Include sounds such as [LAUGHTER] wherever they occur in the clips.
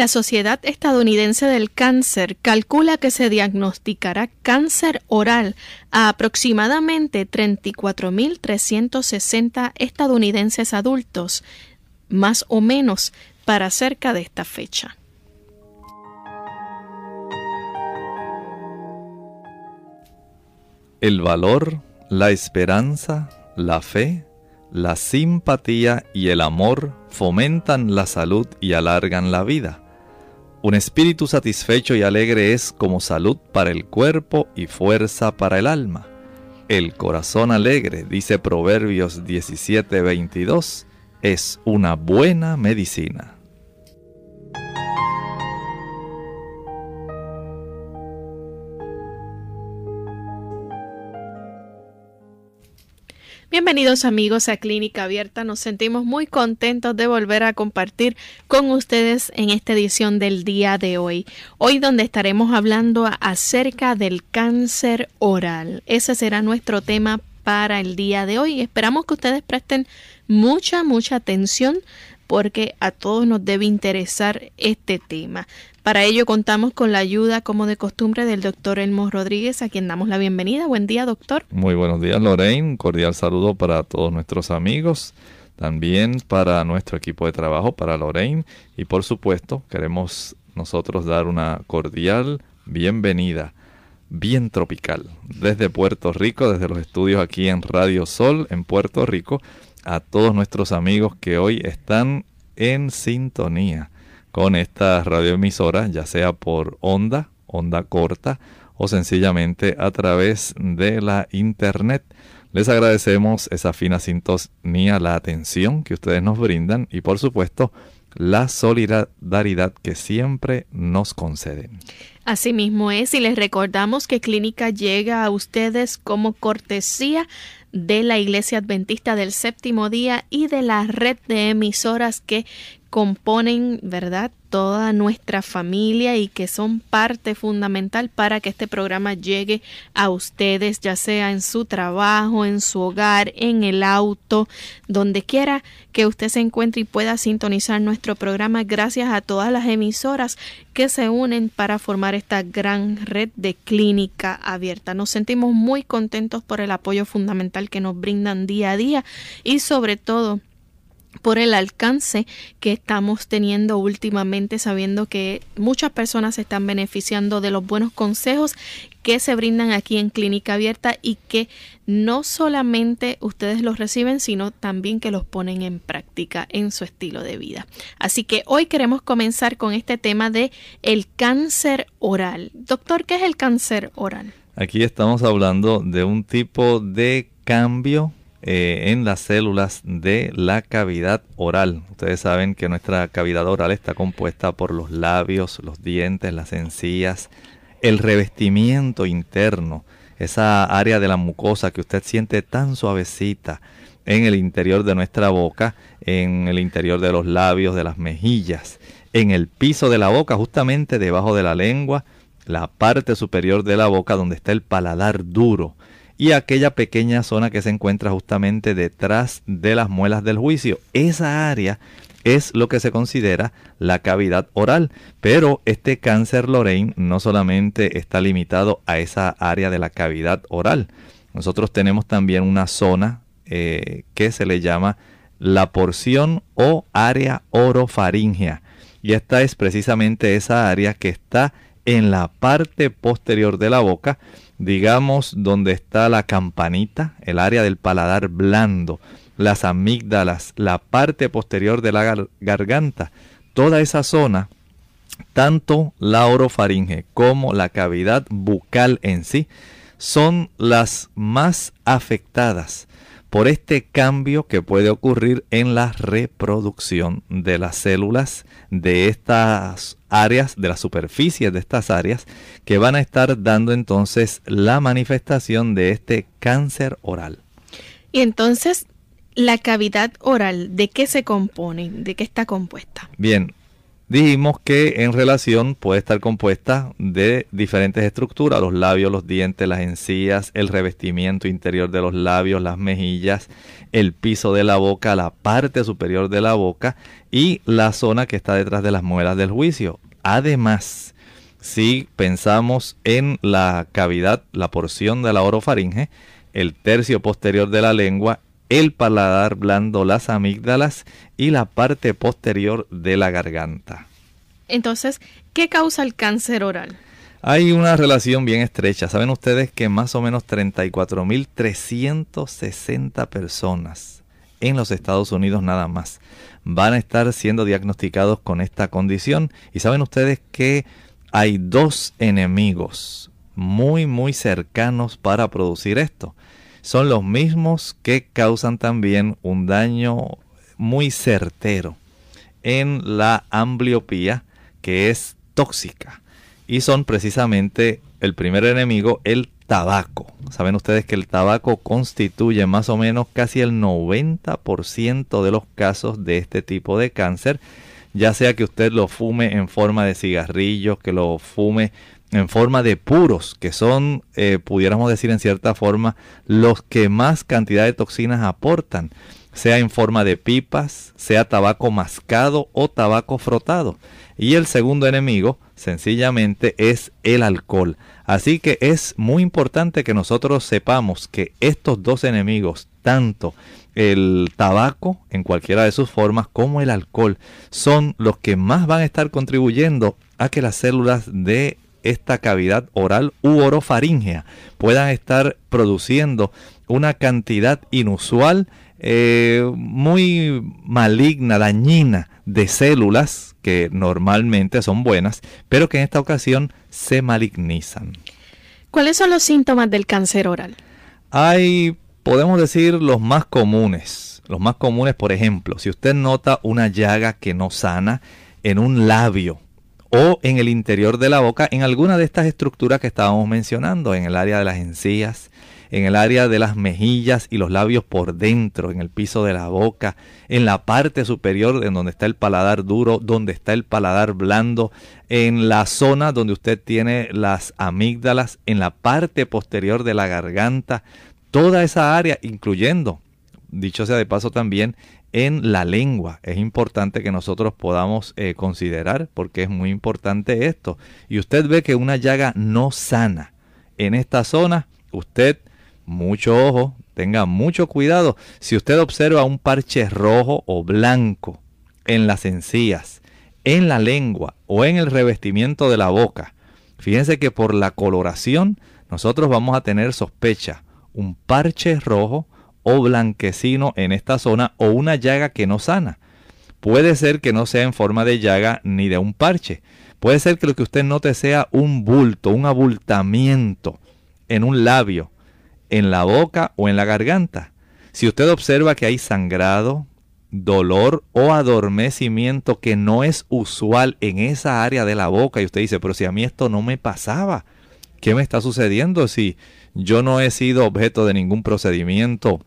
La Sociedad Estadounidense del Cáncer calcula que se diagnosticará cáncer oral a aproximadamente 34.360 estadounidenses adultos, más o menos para cerca de esta fecha. El valor, la esperanza, la fe, la simpatía y el amor fomentan la salud y alargan la vida. Un espíritu satisfecho y alegre es como salud para el cuerpo y fuerza para el alma. El corazón alegre, dice Proverbios 17:22, es una buena medicina. Bienvenidos amigos a Clínica Abierta. Nos sentimos muy contentos de volver a compartir con ustedes en esta edición del día de hoy. Hoy donde estaremos hablando acerca del cáncer oral. Ese será nuestro tema para el día de hoy. Esperamos que ustedes presten mucha, mucha atención porque a todos nos debe interesar este tema. Para ello contamos con la ayuda, como de costumbre, del doctor Elmo Rodríguez, a quien damos la bienvenida. Buen día, doctor. Muy buenos días, Lorraine. Cordial saludo para todos nuestros amigos, también para nuestro equipo de trabajo, para Lorraine. Y por supuesto, queremos nosotros dar una cordial bienvenida, bien tropical, desde Puerto Rico, desde los estudios aquí en Radio Sol, en Puerto Rico, a todos nuestros amigos que hoy están en sintonía con esta radioemisora, ya sea por onda, onda corta o sencillamente a través de la internet. Les agradecemos esa fina sintonía, la atención que ustedes nos brindan y por supuesto la solidaridad que siempre nos conceden. Asimismo es, y les recordamos que Clínica llega a ustedes como cortesía de la Iglesia Adventista del Séptimo Día y de la red de emisoras que componen, ¿verdad?, toda nuestra familia y que son parte fundamental para que este programa llegue a ustedes, ya sea en su trabajo, en su hogar, en el auto, donde quiera que usted se encuentre y pueda sintonizar nuestro programa gracias a todas las emisoras que se unen para formar esta gran red de clínica abierta. Nos sentimos muy contentos por el apoyo fundamental que nos brindan día a día y sobre todo por el alcance que estamos teniendo últimamente, sabiendo que muchas personas se están beneficiando de los buenos consejos que se brindan aquí en Clínica Abierta y que no solamente ustedes los reciben, sino también que los ponen en práctica en su estilo de vida. Así que hoy queremos comenzar con este tema de el cáncer oral. Doctor, ¿qué es el cáncer oral? Aquí estamos hablando de un tipo de cambio eh, en las células de la cavidad oral. Ustedes saben que nuestra cavidad oral está compuesta por los labios, los dientes, las encías, el revestimiento interno, esa área de la mucosa que usted siente tan suavecita en el interior de nuestra boca, en el interior de los labios, de las mejillas, en el piso de la boca, justamente debajo de la lengua, la parte superior de la boca donde está el paladar duro y aquella pequeña zona que se encuentra justamente detrás de las muelas del juicio. Esa área es lo que se considera la cavidad oral. Pero este cáncer Lorraine no solamente está limitado a esa área de la cavidad oral. Nosotros tenemos también una zona eh, que se le llama la porción o área orofaringea. Y esta es precisamente esa área que está en la parte posterior de la boca, digamos donde está la campanita, el área del paladar blando, las amígdalas, la parte posterior de la garganta, toda esa zona, tanto la orofaringe como la cavidad bucal en sí, son las más afectadas por este cambio que puede ocurrir en la reproducción de las células de estas áreas, de las superficies de estas áreas, que van a estar dando entonces la manifestación de este cáncer oral. Y entonces, la cavidad oral, ¿de qué se compone? ¿De qué está compuesta? Bien, Dijimos que en relación puede estar compuesta de diferentes estructuras, los labios, los dientes, las encías, el revestimiento interior de los labios, las mejillas, el piso de la boca, la parte superior de la boca y la zona que está detrás de las muelas del juicio. Además, si pensamos en la cavidad, la porción de la orofaringe, el tercio posterior de la lengua el paladar blando, las amígdalas y la parte posterior de la garganta. Entonces, ¿qué causa el cáncer oral? Hay una relación bien estrecha. Saben ustedes que más o menos 34.360 personas en los Estados Unidos nada más van a estar siendo diagnosticados con esta condición. Y saben ustedes que hay dos enemigos muy muy cercanos para producir esto son los mismos que causan también un daño muy certero en la ambliopía que es tóxica y son precisamente el primer enemigo el tabaco. Saben ustedes que el tabaco constituye más o menos casi el 90% de los casos de este tipo de cáncer, ya sea que usted lo fume en forma de cigarrillos, que lo fume en forma de puros, que son, eh, pudiéramos decir en cierta forma, los que más cantidad de toxinas aportan, sea en forma de pipas, sea tabaco mascado o tabaco frotado. Y el segundo enemigo, sencillamente, es el alcohol. Así que es muy importante que nosotros sepamos que estos dos enemigos, tanto el tabaco en cualquiera de sus formas como el alcohol, son los que más van a estar contribuyendo a que las células de esta cavidad oral u orofaringea puedan estar produciendo una cantidad inusual, eh, muy maligna, dañina de células que normalmente son buenas, pero que en esta ocasión se malignizan. ¿Cuáles son los síntomas del cáncer oral? Hay, podemos decir, los más comunes. Los más comunes, por ejemplo, si usted nota una llaga que no sana en un labio, o en el interior de la boca, en alguna de estas estructuras que estábamos mencionando, en el área de las encías, en el área de las mejillas y los labios por dentro, en el piso de la boca, en la parte superior en donde está el paladar duro, donde está el paladar blando, en la zona donde usted tiene las amígdalas, en la parte posterior de la garganta, toda esa área, incluyendo, dicho sea de paso también, en la lengua. Es importante que nosotros podamos eh, considerar porque es muy importante esto. Y usted ve que una llaga no sana en esta zona, usted, mucho ojo, tenga mucho cuidado. Si usted observa un parche rojo o blanco en las encías, en la lengua o en el revestimiento de la boca, fíjense que por la coloración nosotros vamos a tener sospecha. Un parche rojo o blanquecino en esta zona o una llaga que no sana. Puede ser que no sea en forma de llaga ni de un parche. Puede ser que lo que usted note sea un bulto, un abultamiento en un labio, en la boca o en la garganta. Si usted observa que hay sangrado, dolor o adormecimiento que no es usual en esa área de la boca y usted dice, pero si a mí esto no me pasaba, ¿qué me está sucediendo si yo no he sido objeto de ningún procedimiento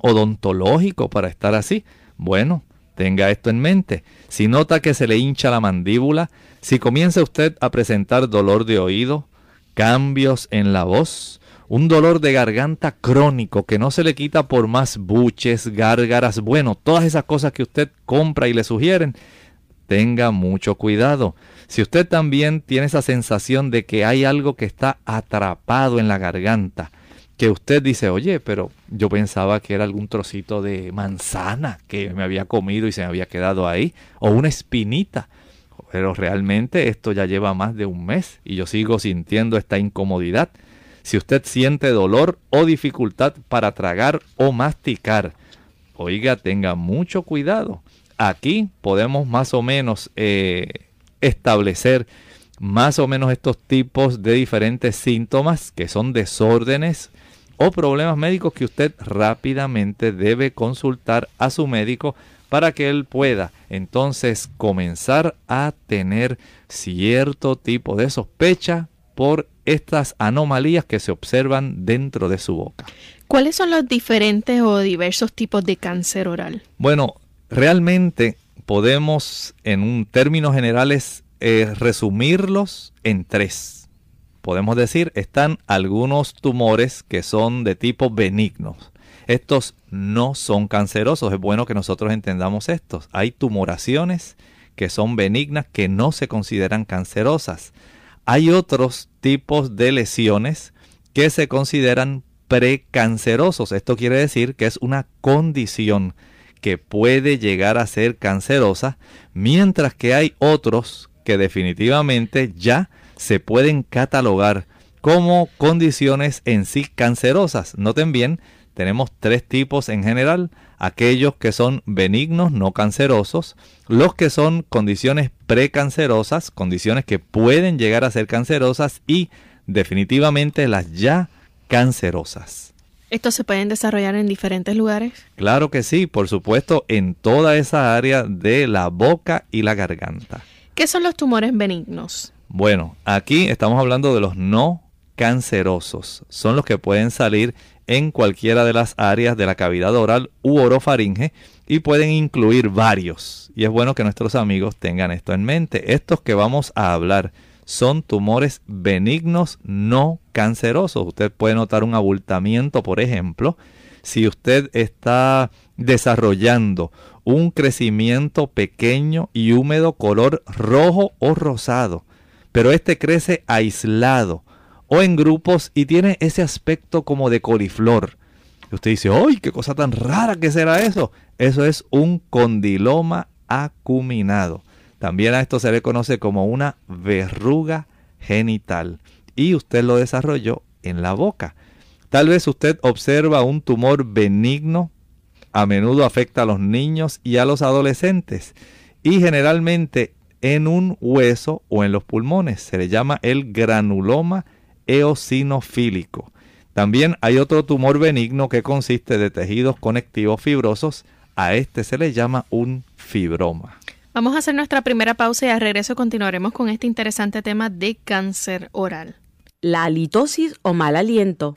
odontológico para estar así. Bueno, tenga esto en mente. Si nota que se le hincha la mandíbula, si comienza usted a presentar dolor de oído, cambios en la voz, un dolor de garganta crónico que no se le quita por más buches, gárgaras, bueno, todas esas cosas que usted compra y le sugieren, tenga mucho cuidado. Si usted también tiene esa sensación de que hay algo que está atrapado en la garganta, que usted dice, oye, pero yo pensaba que era algún trocito de manzana que me había comido y se me había quedado ahí, o una espinita. Pero realmente esto ya lleva más de un mes y yo sigo sintiendo esta incomodidad. Si usted siente dolor o dificultad para tragar o masticar, oiga, tenga mucho cuidado. Aquí podemos más o menos eh, establecer más o menos estos tipos de diferentes síntomas que son desórdenes o problemas médicos que usted rápidamente debe consultar a su médico para que él pueda entonces comenzar a tener cierto tipo de sospecha por estas anomalías que se observan dentro de su boca. ¿Cuáles son los diferentes o diversos tipos de cáncer oral? Bueno, realmente podemos en un términos generales eh, resumirlos en tres. Podemos decir, están algunos tumores que son de tipo benignos. Estos no son cancerosos. Es bueno que nosotros entendamos estos. Hay tumoraciones que son benignas que no se consideran cancerosas. Hay otros tipos de lesiones que se consideran precancerosos. Esto quiere decir que es una condición que puede llegar a ser cancerosa, mientras que hay otros que definitivamente ya se pueden catalogar como condiciones en sí cancerosas. Noten bien, tenemos tres tipos en general, aquellos que son benignos, no cancerosos, los que son condiciones precancerosas, condiciones que pueden llegar a ser cancerosas y definitivamente las ya cancerosas. ¿Estos se pueden desarrollar en diferentes lugares? Claro que sí, por supuesto, en toda esa área de la boca y la garganta. ¿Qué son los tumores benignos? Bueno, aquí estamos hablando de los no cancerosos. Son los que pueden salir en cualquiera de las áreas de la cavidad oral u orofaringe y pueden incluir varios. Y es bueno que nuestros amigos tengan esto en mente. Estos que vamos a hablar son tumores benignos no cancerosos. Usted puede notar un abultamiento, por ejemplo, si usted está desarrollando un crecimiento pequeño y húmedo color rojo o rosado, pero este crece aislado o en grupos y tiene ese aspecto como de coliflor. Y usted dice, ¡ay, qué cosa tan rara que será eso! Eso es un condiloma acuminado. También a esto se le conoce como una verruga genital. Y usted lo desarrolló en la boca. Tal vez usted observa un tumor benigno, a menudo afecta a los niños y a los adolescentes. Y generalmente en un hueso o en los pulmones. Se le llama el granuloma eosinofílico. También hay otro tumor benigno que consiste de tejidos conectivos fibrosos. A este se le llama un fibroma. Vamos a hacer nuestra primera pausa y al regreso continuaremos con este interesante tema de cáncer oral. La halitosis o mal aliento.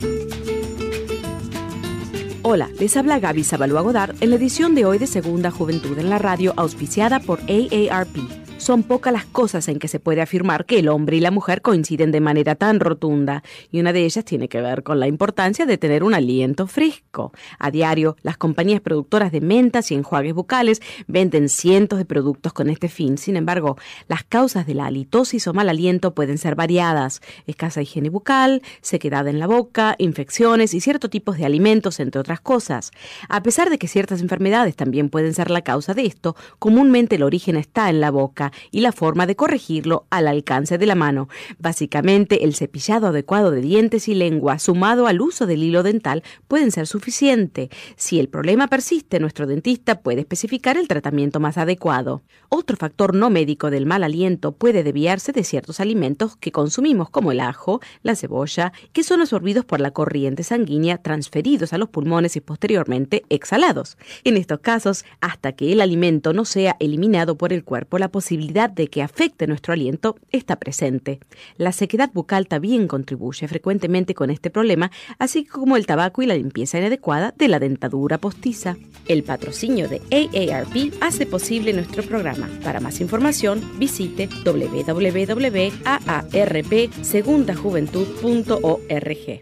Hola, les habla Gaby Zabalúa Godard en la edición de hoy de Segunda Juventud en la Radio auspiciada por AARP. Son pocas las cosas en que se puede afirmar que el hombre y la mujer coinciden de manera tan rotunda, y una de ellas tiene que ver con la importancia de tener un aliento fresco. A diario, las compañías productoras de mentas y enjuagues bucales venden cientos de productos con este fin. Sin embargo, las causas de la halitosis o mal aliento pueden ser variadas: escasa higiene bucal, sequedad en la boca, infecciones y ciertos tipos de alimentos, entre otras cosas. A pesar de que ciertas enfermedades también pueden ser la causa de esto, comúnmente el origen está en la boca y la forma de corregirlo al alcance de la mano. Básicamente, el cepillado adecuado de dientes y lengua sumado al uso del hilo dental pueden ser suficiente. Si el problema persiste, nuestro dentista puede especificar el tratamiento más adecuado. Otro factor no médico del mal aliento puede desviarse de ciertos alimentos que consumimos como el ajo, la cebolla, que son absorbidos por la corriente sanguínea transferidos a los pulmones y posteriormente exhalados. En estos casos, hasta que el alimento no sea eliminado por el cuerpo, la posibilidad de que afecte nuestro aliento está presente. La sequedad bucal también contribuye frecuentemente con este problema, así como el tabaco y la limpieza inadecuada de la dentadura postiza. El patrocinio de AARP hace posible nuestro programa. Para más información, visite www.aarpsegundajuventud.org.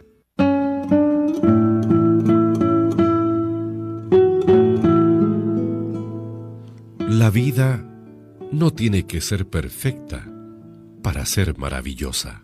La vida no tiene que ser perfecta para ser maravillosa.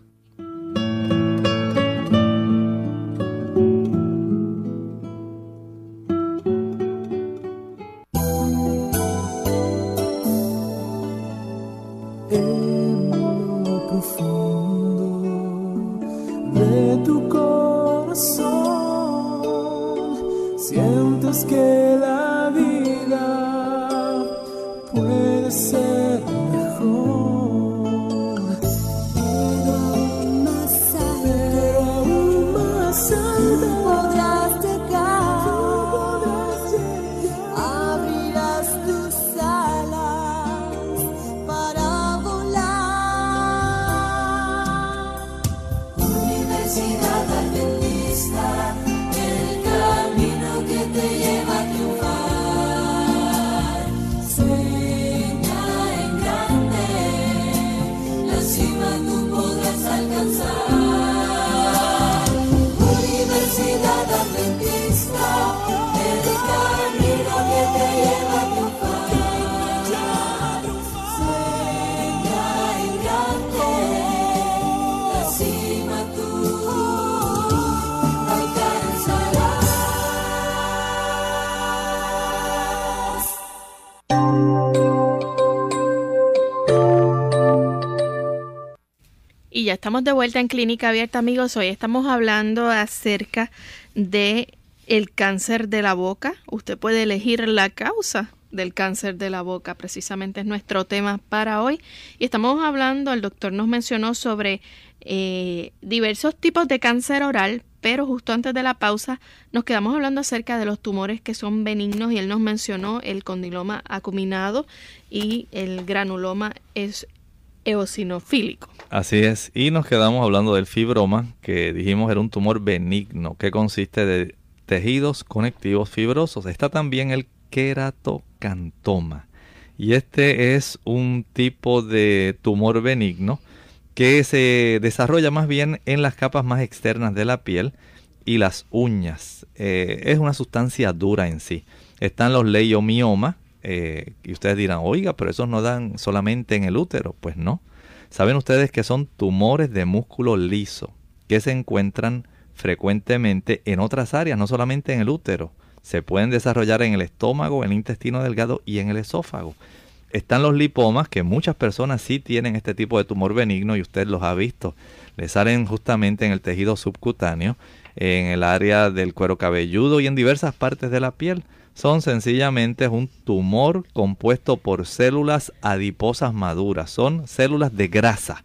De vuelta en Clínica Abierta, amigos. Hoy estamos hablando acerca de el cáncer de la boca. Usted puede elegir la causa del cáncer de la boca, precisamente es nuestro tema para hoy. Y estamos hablando, el doctor nos mencionó sobre eh, diversos tipos de cáncer oral, pero justo antes de la pausa nos quedamos hablando acerca de los tumores que son benignos y él nos mencionó el condiloma acuminado y el granuloma es eosinofílico. Así es, y nos quedamos hablando del fibroma, que dijimos era un tumor benigno, que consiste de tejidos conectivos fibrosos. Está también el queratocantoma, y este es un tipo de tumor benigno que se desarrolla más bien en las capas más externas de la piel y las uñas. Eh, es una sustancia dura en sí. Están los leiomiomas, eh, y ustedes dirán, oiga, pero esos no dan solamente en el útero. Pues no. Saben ustedes que son tumores de músculo liso que se encuentran frecuentemente en otras áreas, no solamente en el útero. Se pueden desarrollar en el estómago, en el intestino delgado y en el esófago. Están los lipomas, que muchas personas sí tienen este tipo de tumor benigno y usted los ha visto. Le salen justamente en el tejido subcutáneo, en el área del cuero cabelludo y en diversas partes de la piel son sencillamente un tumor compuesto por células adiposas maduras. Son células de grasa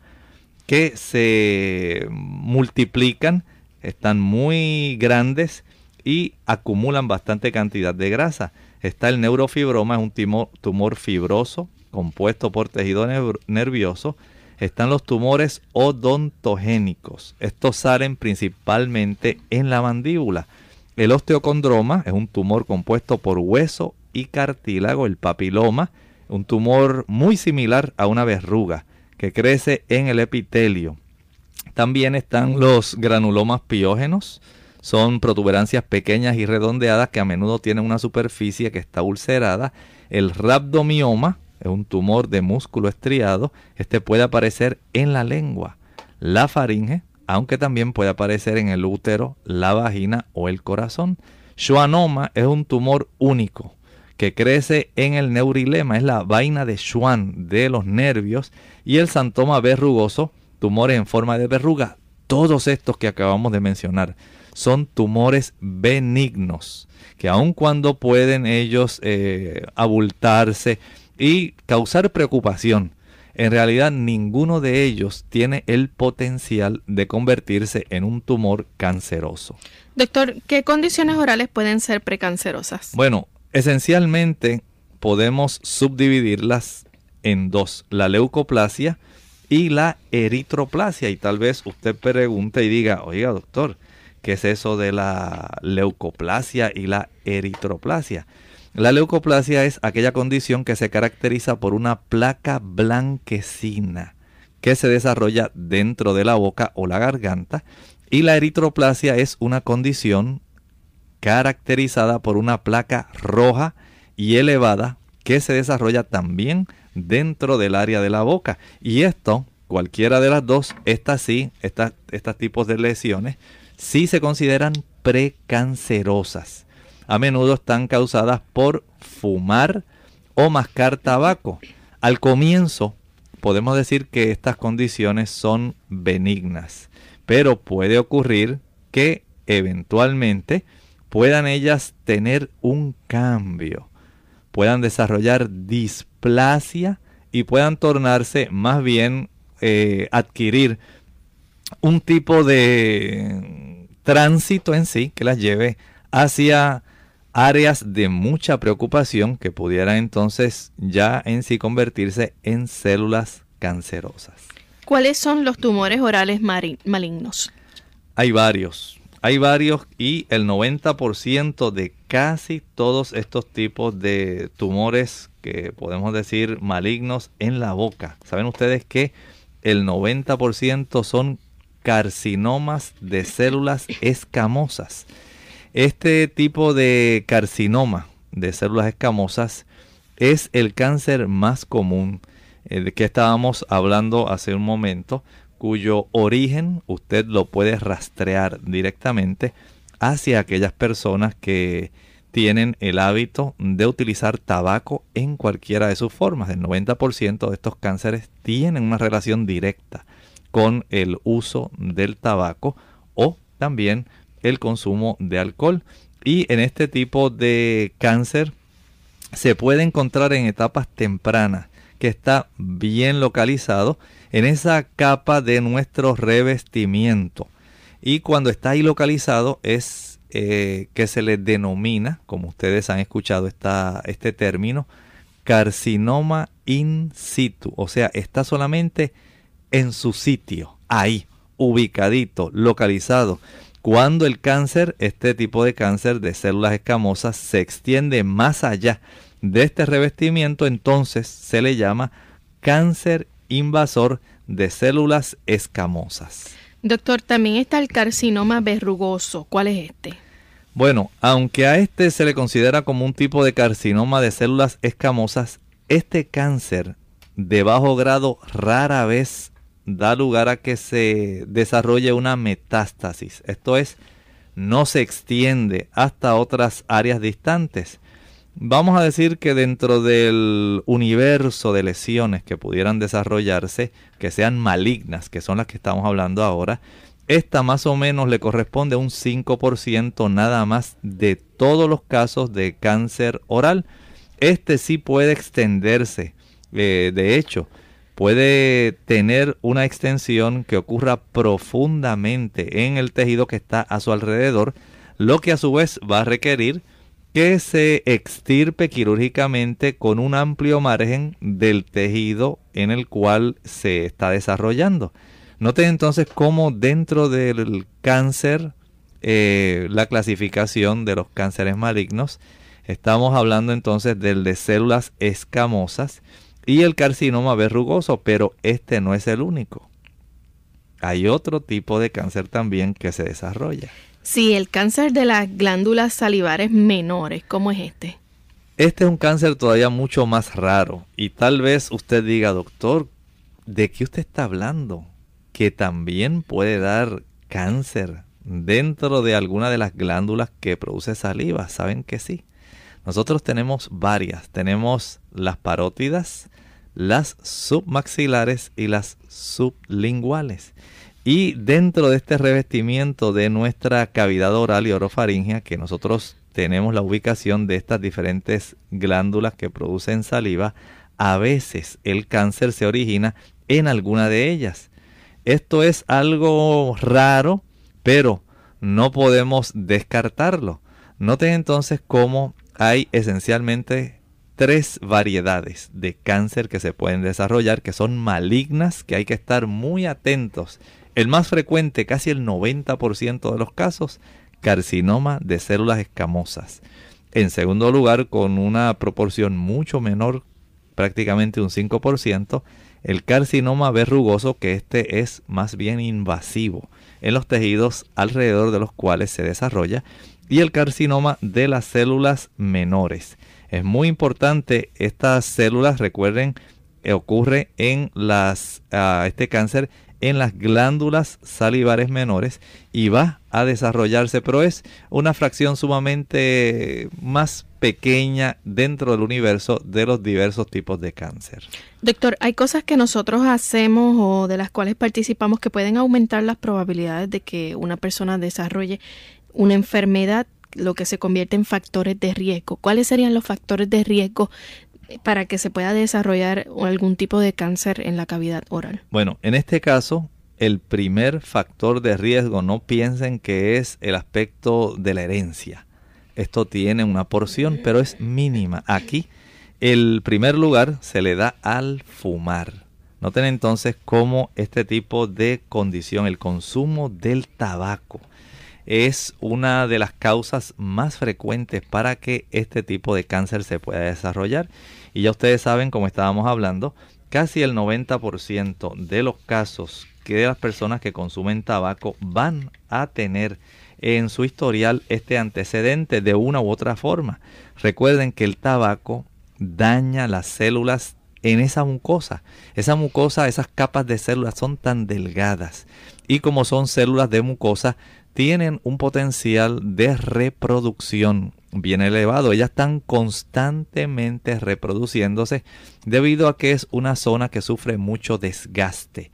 que se multiplican, están muy grandes y acumulan bastante cantidad de grasa. Está el neurofibroma, es un tumor, fibroso compuesto por tejido nervioso. Están los tumores odontogénicos. Estos salen principalmente en la mandíbula. El osteocondroma es un tumor compuesto por hueso y cartílago. El papiloma, un tumor muy similar a una verruga que crece en el epitelio. También están los granulomas piógenos. Son protuberancias pequeñas y redondeadas que a menudo tienen una superficie que está ulcerada. El rhabdomioma es un tumor de músculo estriado. Este puede aparecer en la lengua. La faringe aunque también puede aparecer en el útero, la vagina o el corazón. Schwannoma es un tumor único que crece en el neurilema, es la vaina de Schwann de los nervios, y el santoma verrugoso, tumores en forma de verruga. Todos estos que acabamos de mencionar son tumores benignos, que aun cuando pueden ellos eh, abultarse y causar preocupación, en realidad ninguno de ellos tiene el potencial de convertirse en un tumor canceroso. Doctor, ¿qué condiciones orales pueden ser precancerosas? Bueno, esencialmente podemos subdividirlas en dos, la leucoplasia y la eritroplasia. Y tal vez usted pregunte y diga, oiga doctor, ¿qué es eso de la leucoplasia y la eritroplasia? La leucoplasia es aquella condición que se caracteriza por una placa blanquecina que se desarrolla dentro de la boca o la garganta y la eritroplasia es una condición caracterizada por una placa roja y elevada que se desarrolla también dentro del área de la boca. Y esto, cualquiera de las dos, estas sí, estas, estos tipos de lesiones, sí se consideran precancerosas a menudo están causadas por fumar o mascar tabaco. Al comienzo podemos decir que estas condiciones son benignas, pero puede ocurrir que eventualmente puedan ellas tener un cambio. puedan desarrollar displasia y puedan tornarse más bien eh, adquirir un tipo de tránsito en sí que las lleve hacia áreas de mucha preocupación que pudieran entonces ya en sí convertirse en células cancerosas. ¿Cuáles son los tumores orales malignos? Hay varios, hay varios y el 90% de casi todos estos tipos de tumores que podemos decir malignos en la boca. Saben ustedes que el 90% son carcinomas de células escamosas. Este tipo de carcinoma de células escamosas es el cáncer más común eh, de que estábamos hablando hace un momento, cuyo origen usted lo puede rastrear directamente hacia aquellas personas que tienen el hábito de utilizar tabaco en cualquiera de sus formas. El 90% de estos cánceres tienen una relación directa con el uso del tabaco o también el consumo de alcohol. Y en este tipo de cáncer se puede encontrar en etapas tempranas que está bien localizado en esa capa de nuestro revestimiento. Y cuando está ahí localizado es eh, que se le denomina, como ustedes han escuchado esta, este término, carcinoma in situ. O sea, está solamente en su sitio, ahí, ubicadito, localizado. Cuando el cáncer, este tipo de cáncer de células escamosas, se extiende más allá de este revestimiento, entonces se le llama cáncer invasor de células escamosas. Doctor, también está el carcinoma verrugoso. ¿Cuál es este? Bueno, aunque a este se le considera como un tipo de carcinoma de células escamosas, este cáncer de bajo grado rara vez da lugar a que se desarrolle una metástasis. Esto es, no se extiende hasta otras áreas distantes. Vamos a decir que dentro del universo de lesiones que pudieran desarrollarse, que sean malignas, que son las que estamos hablando ahora, esta más o menos le corresponde a un 5% nada más de todos los casos de cáncer oral. Este sí puede extenderse. Eh, de hecho, puede tener una extensión que ocurra profundamente en el tejido que está a su alrededor, lo que a su vez va a requerir que se extirpe quirúrgicamente con un amplio margen del tejido en el cual se está desarrollando. Noten entonces cómo dentro del cáncer, eh, la clasificación de los cánceres malignos, estamos hablando entonces del de células escamosas y el carcinoma verrugoso, pero este no es el único. Hay otro tipo de cáncer también que se desarrolla. Sí, el cáncer de las glándulas salivares menores, ¿cómo es este? Este es un cáncer todavía mucho más raro y tal vez usted diga, doctor, ¿de qué usted está hablando? Que también puede dar cáncer dentro de alguna de las glándulas que produce saliva. ¿Saben que sí? Nosotros tenemos varias. Tenemos las parótidas, las submaxilares y las sublinguales. Y dentro de este revestimiento de nuestra cavidad oral y orofaringea, que nosotros tenemos la ubicación de estas diferentes glándulas que producen saliva, a veces el cáncer se origina en alguna de ellas. Esto es algo raro, pero no podemos descartarlo. Noten entonces cómo hay esencialmente tres variedades de cáncer que se pueden desarrollar, que son malignas, que hay que estar muy atentos el más frecuente, casi el 90% de los casos, carcinoma de células escamosas. En segundo lugar, con una proporción mucho menor, prácticamente un 5%, el carcinoma verrugoso, que este es más bien invasivo en los tejidos alrededor de los cuales se desarrolla, y el carcinoma de las células menores. Es muy importante, estas células, recuerden, ocurre en las, ah, este cáncer en las glándulas salivares menores y va a desarrollarse, pero es una fracción sumamente más pequeña dentro del universo de los diversos tipos de cáncer. Doctor, ¿hay cosas que nosotros hacemos o de las cuales participamos que pueden aumentar las probabilidades de que una persona desarrolle una enfermedad lo que se convierte en factores de riesgo. ¿Cuáles serían los factores de riesgo para que se pueda desarrollar algún tipo de cáncer en la cavidad oral? Bueno, en este caso, el primer factor de riesgo, no piensen que es el aspecto de la herencia. Esto tiene una porción, pero es mínima. Aquí, el primer lugar se le da al fumar. Noten entonces cómo este tipo de condición, el consumo del tabaco, es una de las causas más frecuentes para que este tipo de cáncer se pueda desarrollar. Y ya ustedes saben, como estábamos hablando, casi el 90% de los casos que las personas que consumen tabaco van a tener en su historial este antecedente de una u otra forma. Recuerden que el tabaco daña las células en esa mucosa. Esa mucosa, esas capas de células son tan delgadas y como son células de mucosa, tienen un potencial de reproducción bien elevado. Ellas están constantemente reproduciéndose debido a que es una zona que sufre mucho desgaste.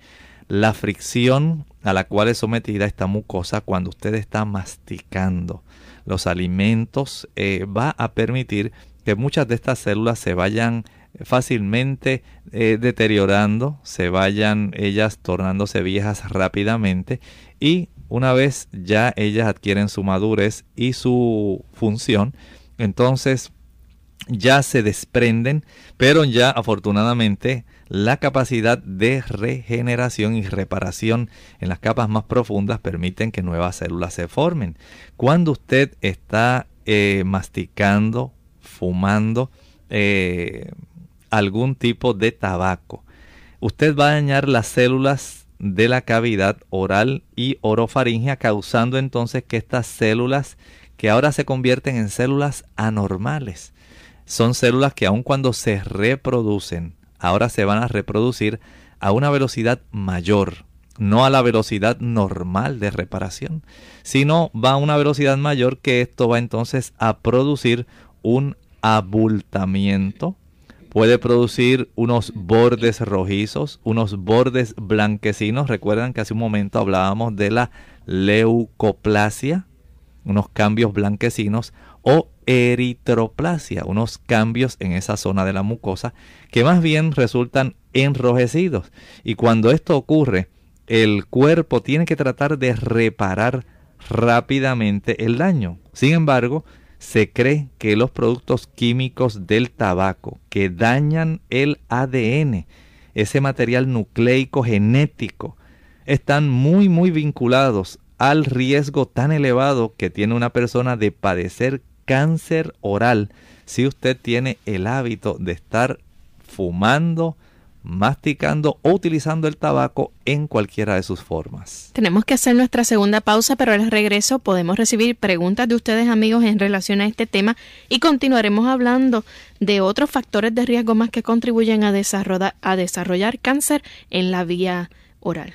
La fricción a la cual es sometida esta mucosa cuando usted está masticando los alimentos eh, va a permitir que muchas de estas células se vayan fácilmente eh, deteriorando, se vayan ellas tornándose viejas rápidamente y una vez ya ellas adquieren su madurez y su función, entonces ya se desprenden, pero ya afortunadamente la capacidad de regeneración y reparación en las capas más profundas permiten que nuevas células se formen. Cuando usted está eh, masticando, fumando eh, algún tipo de tabaco, usted va a dañar las células de la cavidad oral y orofaringea, causando entonces que estas células, que ahora se convierten en células anormales, son células que aun cuando se reproducen, ahora se van a reproducir a una velocidad mayor, no a la velocidad normal de reparación, sino va a una velocidad mayor que esto va entonces a producir un abultamiento puede producir unos bordes rojizos, unos bordes blanquecinos. Recuerdan que hace un momento hablábamos de la leucoplasia, unos cambios blanquecinos, o eritroplasia, unos cambios en esa zona de la mucosa que más bien resultan enrojecidos. Y cuando esto ocurre, el cuerpo tiene que tratar de reparar rápidamente el daño. Sin embargo, se cree que los productos químicos del tabaco que dañan el ADN, ese material nucleico genético, están muy muy vinculados al riesgo tan elevado que tiene una persona de padecer cáncer oral si usted tiene el hábito de estar fumando, masticando o utilizando el tabaco en cualquiera de sus formas. Tenemos que hacer nuestra segunda pausa, pero al regreso podemos recibir preguntas de ustedes amigos en relación a este tema y continuaremos hablando de otros factores de riesgo más que contribuyen a desarrollar, a desarrollar cáncer en la vía oral.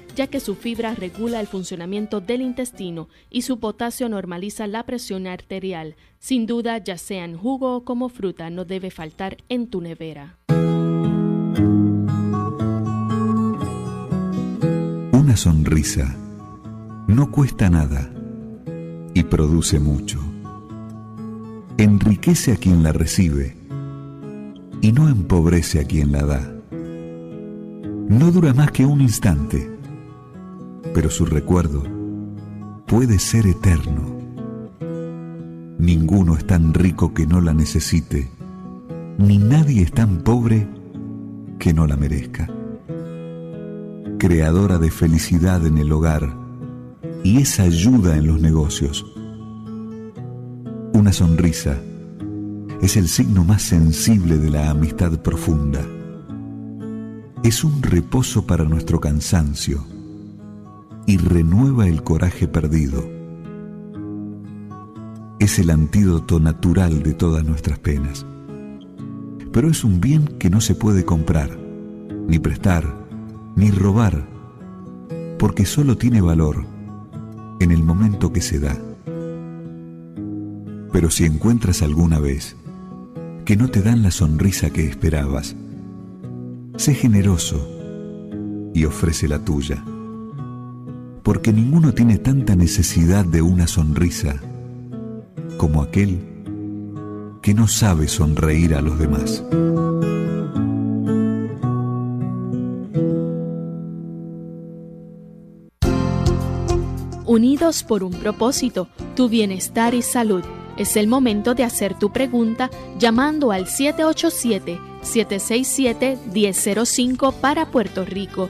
ya que su fibra regula el funcionamiento del intestino y su potasio normaliza la presión arterial. Sin duda, ya sea en jugo o como fruta, no debe faltar en tu nevera. Una sonrisa no cuesta nada y produce mucho. Enriquece a quien la recibe y no empobrece a quien la da. No dura más que un instante pero su recuerdo puede ser eterno. Ninguno es tan rico que no la necesite, ni nadie es tan pobre que no la merezca. Creadora de felicidad en el hogar y es ayuda en los negocios. Una sonrisa es el signo más sensible de la amistad profunda. Es un reposo para nuestro cansancio y renueva el coraje perdido. es el antídoto natural de todas nuestras penas. Pero es un bien que no se puede comprar, ni prestar, ni robar, porque solo tiene valor en el momento que se da. Pero si encuentras alguna vez que no te dan la sonrisa que esperabas, sé generoso y ofrece la tuya, porque ninguno tiene tanta necesidad de una sonrisa como aquel que no sabe sonreír a los demás. Unidos por un propósito, tu bienestar y salud. Es el momento de hacer tu pregunta llamando al 787-767-1005 para Puerto Rico,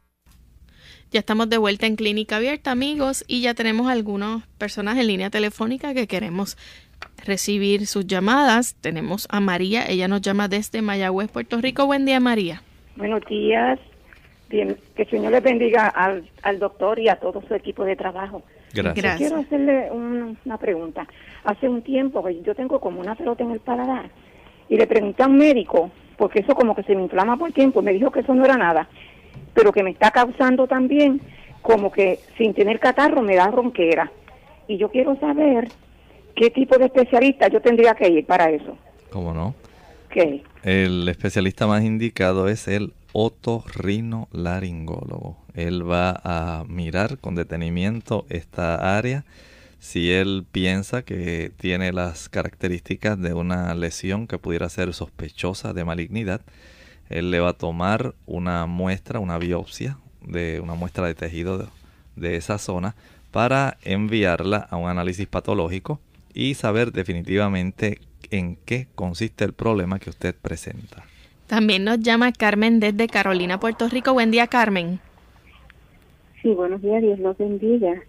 Ya estamos de vuelta en Clínica Abierta, amigos, y ya tenemos algunas personas en línea telefónica que queremos recibir sus llamadas. Tenemos a María, ella nos llama desde Mayagüez, Puerto Rico. Buen día, María. Buenos días. Bien, que el Señor le bendiga al, al doctor y a todo su equipo de trabajo. Gracias. Quiero hacerle un- una pregunta. Hace un tiempo que yo tengo como una pelota en el paladar y le pregunté a un médico, porque eso como que se me inflama por tiempo, me dijo que eso no era nada, pero que me está causando también como que sin tener catarro me da ronquera. Y yo quiero saber qué tipo de especialista yo tendría que ir para eso. ¿Cómo no? ¿Qué? El especialista más indicado es el otorrinolaringólogo. Él va a mirar con detenimiento esta área. Si él piensa que tiene las características de una lesión que pudiera ser sospechosa de malignidad, él le va a tomar una muestra, una biopsia de una muestra de tejido de, de esa zona para enviarla a un análisis patológico y saber definitivamente en qué consiste el problema que usted presenta. También nos llama Carmen desde Carolina, Puerto Rico. Buen día, Carmen. Sí, buenos días, Dios los bendiga.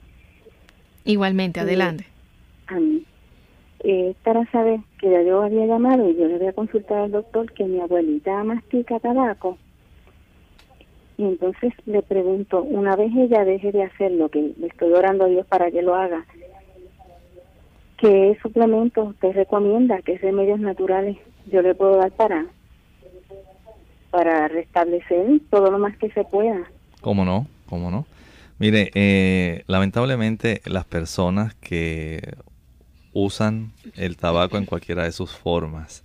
Igualmente, adelante. A mí. Eh, para saber que ya yo había llamado y yo le había consultado al doctor que mi abuelita mastica tabaco. Y entonces le pregunto, una vez ella deje de hacer lo que le estoy orando a Dios para que lo haga, ¿qué suplementos usted recomienda? ¿Qué remedios naturales yo le puedo dar para, para restablecer todo lo más que se pueda? ¿Cómo no? ¿Cómo no? Mire, eh, lamentablemente las personas que usan el tabaco en cualquiera de sus formas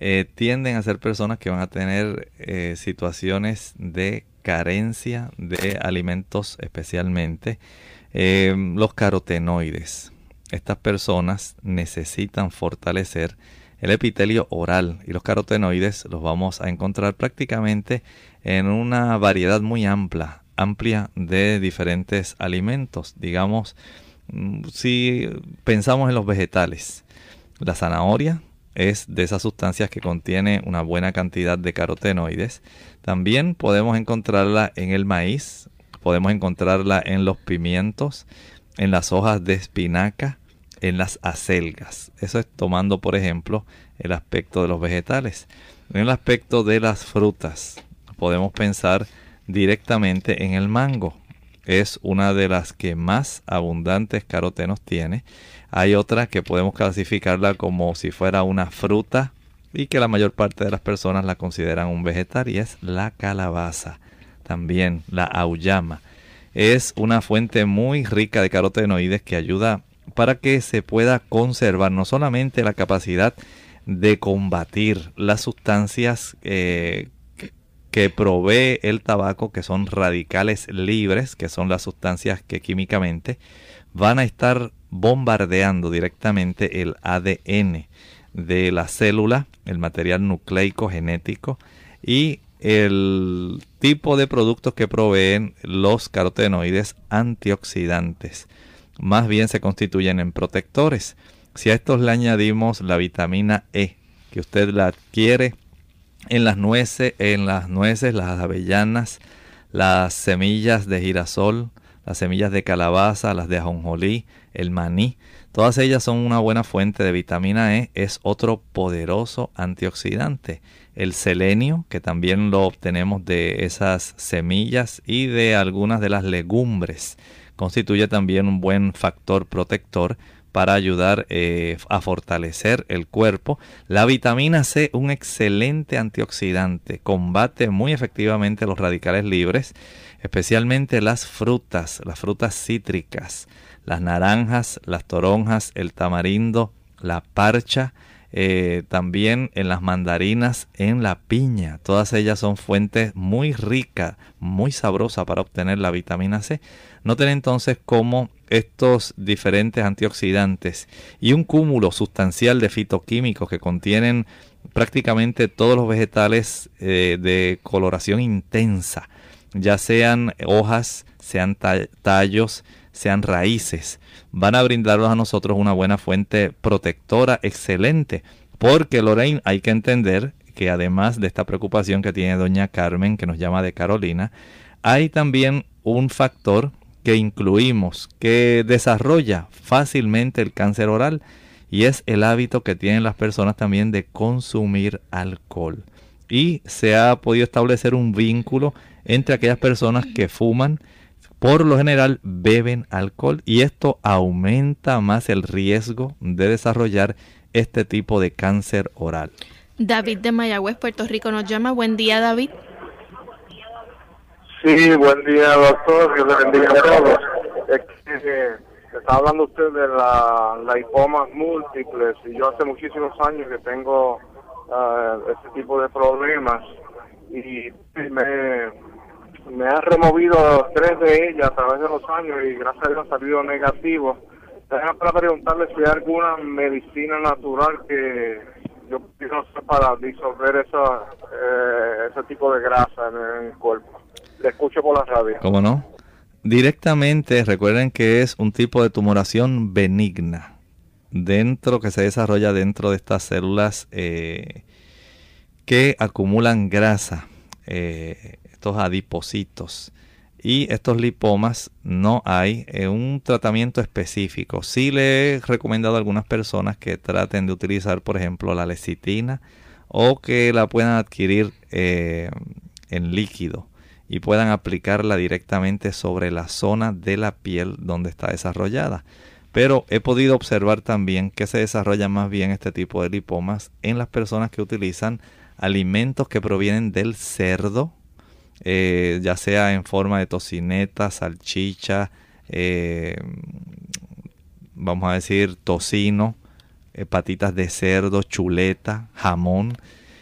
eh, tienden a ser personas que van a tener eh, situaciones de carencia de alimentos especialmente eh, los carotenoides. Estas personas necesitan fortalecer el epitelio oral y los carotenoides los vamos a encontrar prácticamente en una variedad muy amplia, amplia de diferentes alimentos. Digamos, si pensamos en los vegetales, la zanahoria es de esas sustancias que contiene una buena cantidad de carotenoides. También podemos encontrarla en el maíz, podemos encontrarla en los pimientos, en las hojas de espinaca, en las acelgas. Eso es tomando, por ejemplo, el aspecto de los vegetales. En el aspecto de las frutas, podemos pensar directamente en el mango. Es una de las que más abundantes carotenos tiene. Hay otra que podemos clasificarla como si fuera una fruta y que la mayor parte de las personas la consideran un vegetal y es la calabaza. También la auyama. Es una fuente muy rica de carotenoides que ayuda para que se pueda conservar no solamente la capacidad de combatir las sustancias eh, que, provee el tabaco, que son radicales libres, que son las sustancias que químicamente van a estar bombardeando directamente el ADN de la célula, el material nucleico genético y el tipo de productos que proveen los carotenoides antioxidantes. Más bien se constituyen en protectores. Si a estos le añadimos la vitamina E, que usted la adquiere en las nueces, en las nueces, las avellanas, las semillas de girasol, las semillas de calabaza, las de ajonjolí, el maní. Todas ellas son una buena fuente de vitamina E, es otro poderoso antioxidante. El selenio, que también lo obtenemos de esas semillas y de algunas de las legumbres, constituye también un buen factor protector para ayudar eh, a fortalecer el cuerpo. La vitamina C, un excelente antioxidante, combate muy efectivamente los radicales libres, especialmente las frutas, las frutas cítricas, las naranjas, las toronjas, el tamarindo, la parcha, eh, también en las mandarinas, en la piña. Todas ellas son fuentes muy ricas, muy sabrosas para obtener la vitamina C. Noten entonces cómo estos diferentes antioxidantes y un cúmulo sustancial de fitoquímicos que contienen prácticamente todos los vegetales eh, de coloración intensa, ya sean hojas, sean tallos, sean raíces, van a brindarnos a nosotros una buena fuente protectora excelente. Porque Lorraine, hay que entender que además de esta preocupación que tiene doña Carmen, que nos llama de Carolina, hay también un factor que incluimos que desarrolla fácilmente el cáncer oral y es el hábito que tienen las personas también de consumir alcohol. Y se ha podido establecer un vínculo entre aquellas personas que fuman, por lo general beben alcohol y esto aumenta más el riesgo de desarrollar este tipo de cáncer oral. David de Mayagüez, Puerto Rico nos llama. Buen día, David. Sí, buen día, doctor. Dios le bendiga a todos. Es que, está hablando usted de la, la hipomas múltiples y yo hace muchísimos años que tengo uh, este tipo de problemas y me, me ha removido tres de ellas a través de los años y gracias a Dios ha salido negativo. para preguntarle si hay alguna medicina natural que yo quiero para disolver esa, eh, ese tipo de grasa en el cuerpo. Le escucho por la radio. ¿Cómo no? Directamente, recuerden que es un tipo de tumoración benigna dentro que se desarrolla dentro de estas células eh, que acumulan grasa, eh, estos adipocitos. Y estos lipomas no hay un tratamiento específico. Sí le he recomendado a algunas personas que traten de utilizar, por ejemplo, la lecitina o que la puedan adquirir eh, en líquido y puedan aplicarla directamente sobre la zona de la piel donde está desarrollada. Pero he podido observar también que se desarrolla más bien este tipo de lipomas en las personas que utilizan alimentos que provienen del cerdo, eh, ya sea en forma de tocineta, salchicha, eh, vamos a decir tocino, eh, patitas de cerdo, chuleta, jamón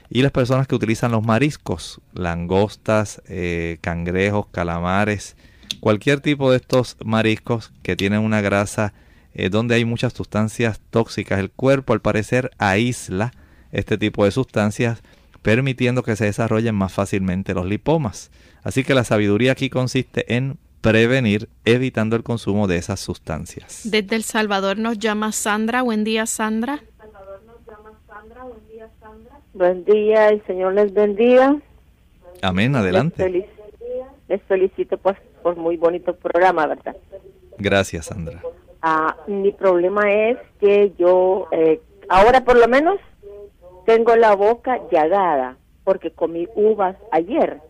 y las personas que utilizan los mariscos, langostas, cangrejos, calamares, cualquier tipo de estos mariscos que tienen una grasa donde hay muchas sustancias tóxicas. El cuerpo al parecer aísla este tipo de sustancias permitiendo que se desarrollen más fácilmente los lipomas. Así que la sabiduría aquí consiste en prevenir evitando el consumo de esas sustancias. Desde El Salvador nos llama Sandra. Buen día, Sandra. Buen día, el Señor les bendiga. Amén, adelante. Les, felicito pues, por muy bonito programa, ¿verdad? Gracias, Sandra. Ah, mi problema es que yo, eh, ahora por lo menos, tengo la boca llagada porque comí uvas ayer.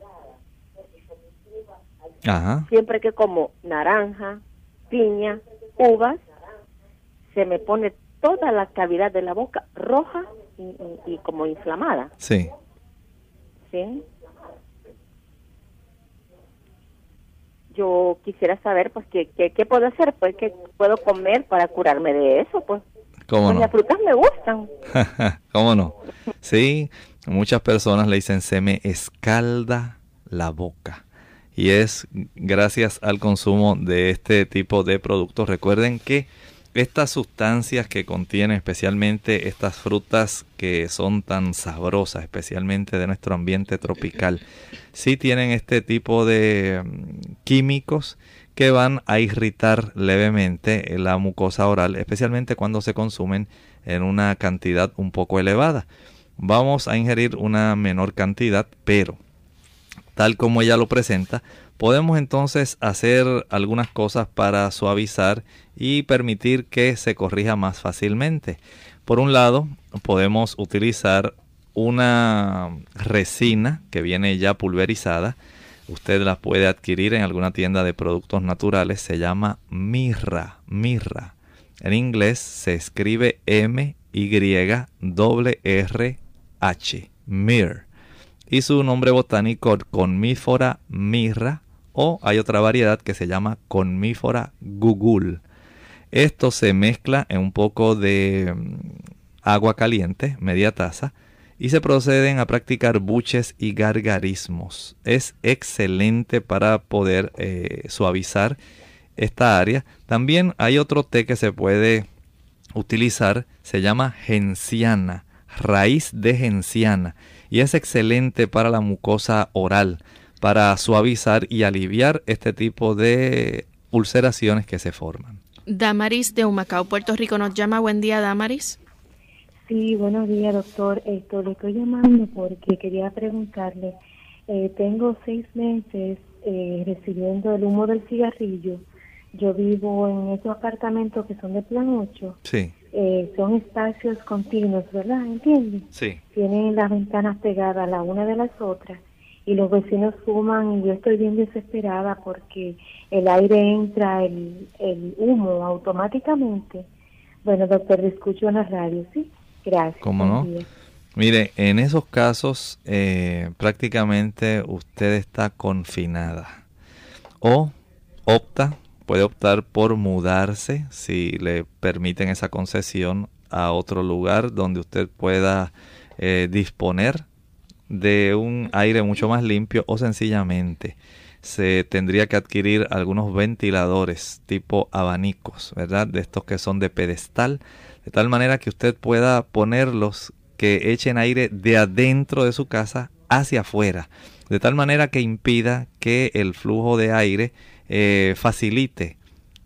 Ajá. Siempre que como naranja, piña, uvas, se me pone toda la cavidad de la boca roja y, como inflamada. Sí. Sí. Yo quisiera saber, pues, ¿qué, qué, puedo hacer? Pues, ¿qué puedo comer para curarme de eso? Pues, ¿Cómo pues las frutas me gustan. [LAUGHS] ¿Cómo no? Sí, muchas personas le dicen, se me escalda la boca. Y es gracias al consumo de este tipo de productos. Recuerden que estas sustancias que contienen especialmente estas frutas que son tan sabrosas, especialmente de nuestro ambiente tropical, sí tienen este tipo de mm, químicos que van a irritar levemente la mucosa oral, especialmente cuando se consumen en una cantidad un poco elevada. vamos a ingerir una menor cantidad, pero tal como ella lo presenta, podemos entonces hacer algunas cosas para suavizar y permitir que se corrija más fácilmente. Por un lado, podemos utilizar una resina que viene ya pulverizada. Usted la puede adquirir en alguna tienda de productos naturales. Se llama mirra, mirra. En inglés se escribe M Y R R H, mir. Y su nombre botánico conmífora mirra o hay otra variedad que se llama conmífora gugul. Esto se mezcla en un poco de mm, agua caliente, media taza, y se proceden a practicar buches y gargarismos. Es excelente para poder eh, suavizar esta área. También hay otro té que se puede utilizar, se llama genciana, raíz de genciana, y es excelente para la mucosa oral, para suavizar y aliviar este tipo de ulceraciones que se forman. Damaris de Humacao, Puerto Rico nos llama. Buen día, Damaris. Sí, buenos días, doctor. Esto le estoy llamando porque quería preguntarle. Eh, tengo seis meses eh, recibiendo el humo del cigarrillo. Yo vivo en esos apartamentos que son de plan 8. Sí. Eh, son espacios continuos, ¿verdad? ¿Entiendes? Sí. Tienen las ventanas pegadas la una de las otras y los vecinos fuman y yo estoy bien desesperada porque el aire entra, el, el humo automáticamente. Bueno, doctor, le escucho en la radio, ¿sí? Gracias. ¿Cómo no? Mire, en esos casos eh, prácticamente usted está confinada. O opta, puede optar por mudarse si le permiten esa concesión a otro lugar donde usted pueda eh, disponer de un aire mucho más limpio o sencillamente se tendría que adquirir algunos ventiladores tipo abanicos, ¿verdad? De estos que son de pedestal de tal manera que usted pueda ponerlos que echen aire de adentro de su casa hacia afuera, de tal manera que impida que el flujo de aire eh, facilite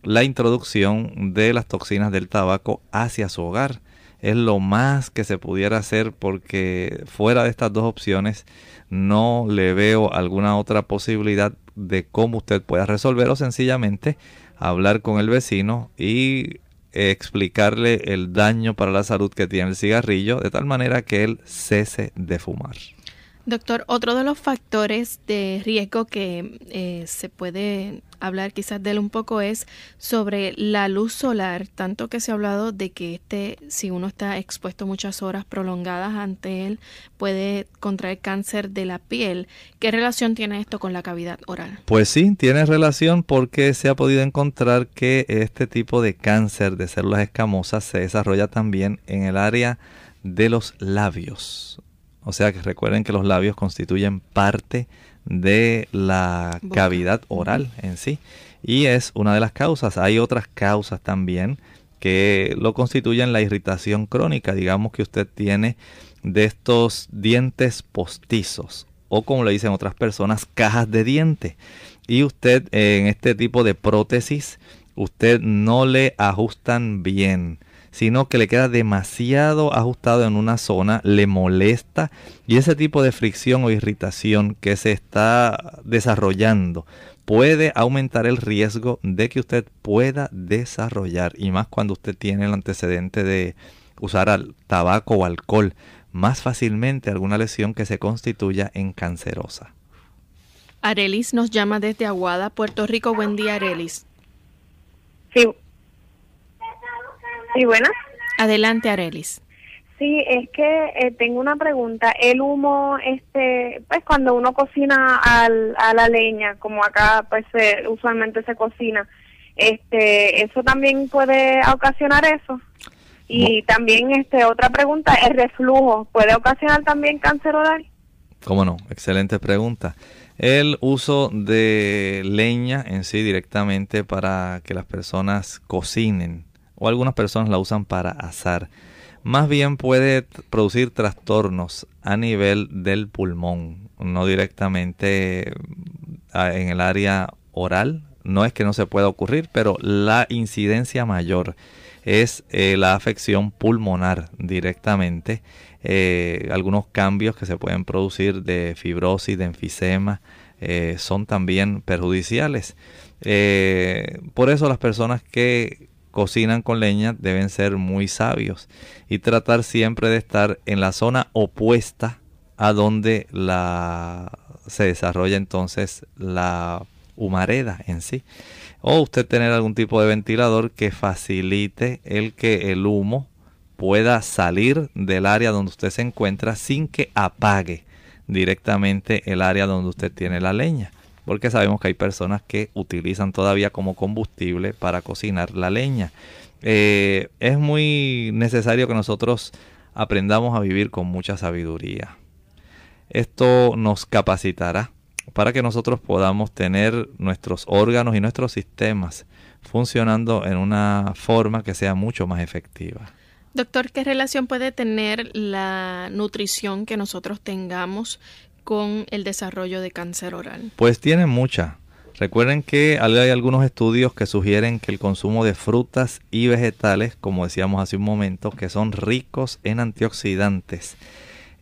la introducción de las toxinas del tabaco hacia su hogar. Es lo más que se pudiera hacer porque fuera de estas dos opciones no le veo alguna otra posibilidad de cómo usted pueda resolver o sencillamente hablar con el vecino y explicarle el daño para la salud que tiene el cigarrillo, de tal manera que él cese de fumar. Doctor, otro de los factores de riesgo que eh, se puede hablar quizás de él un poco es sobre la luz solar, tanto que se ha hablado de que este, si uno está expuesto muchas horas prolongadas ante él, puede contraer cáncer de la piel. ¿Qué relación tiene esto con la cavidad oral? Pues sí, tiene relación porque se ha podido encontrar que este tipo de cáncer de células escamosas se desarrolla también en el área de los labios o sea que recuerden que los labios constituyen parte de la cavidad oral en sí. Y es una de las causas. Hay otras causas también que lo constituyen la irritación crónica. Digamos que usted tiene de estos dientes postizos o como le dicen otras personas, cajas de diente. Y usted en este tipo de prótesis, usted no le ajustan bien sino que le queda demasiado ajustado en una zona, le molesta y ese tipo de fricción o irritación que se está desarrollando puede aumentar el riesgo de que usted pueda desarrollar y más cuando usted tiene el antecedente de usar tabaco o alcohol más fácilmente alguna lesión que se constituya en cancerosa. Arelis nos llama desde Aguada, Puerto Rico. Buen día, Arelis. Sí, Sí, buenas. Adelante, Arelis. Sí, es que eh, tengo una pregunta. El humo, este, pues cuando uno cocina al, a la leña, como acá pues usualmente se cocina, este, eso también puede ocasionar eso. Y también, este, otra pregunta, el reflujo, ¿puede ocasionar también cáncer oral? ¿Cómo no? Excelente pregunta. El uso de leña en sí directamente para que las personas cocinen o algunas personas la usan para asar. Más bien puede producir trastornos a nivel del pulmón, no directamente en el área oral no es que no se pueda ocurrir, pero la incidencia mayor es eh, la afección pulmonar directamente. Eh, algunos cambios que se pueden producir de fibrosis, de enfisema, eh, son también perjudiciales. por eso las personas que cocinan con leña deben ser muy sabios y tratar siempre de estar en la zona opuesta a donde la, se desarrolla entonces la humareda en sí. O usted tener algún tipo de ventilador que facilite el que el humo pueda salir del área donde usted se encuentra sin que apague directamente el área donde usted tiene la leña porque sabemos que hay personas que utilizan todavía como combustible para cocinar la leña. Eh, es muy necesario que nosotros aprendamos a vivir con mucha sabiduría. Esto nos capacitará para que nosotros podamos tener nuestros órganos y nuestros sistemas funcionando en una forma que sea mucho más efectiva. Doctor, ¿qué relación puede tener la nutrición que nosotros tengamos con el desarrollo de cáncer oral? Pues tiene mucha. Recuerden que hay algunos estudios que sugieren que el consumo de frutas y vegetales, como decíamos hace un momento, que son ricos en antioxidantes,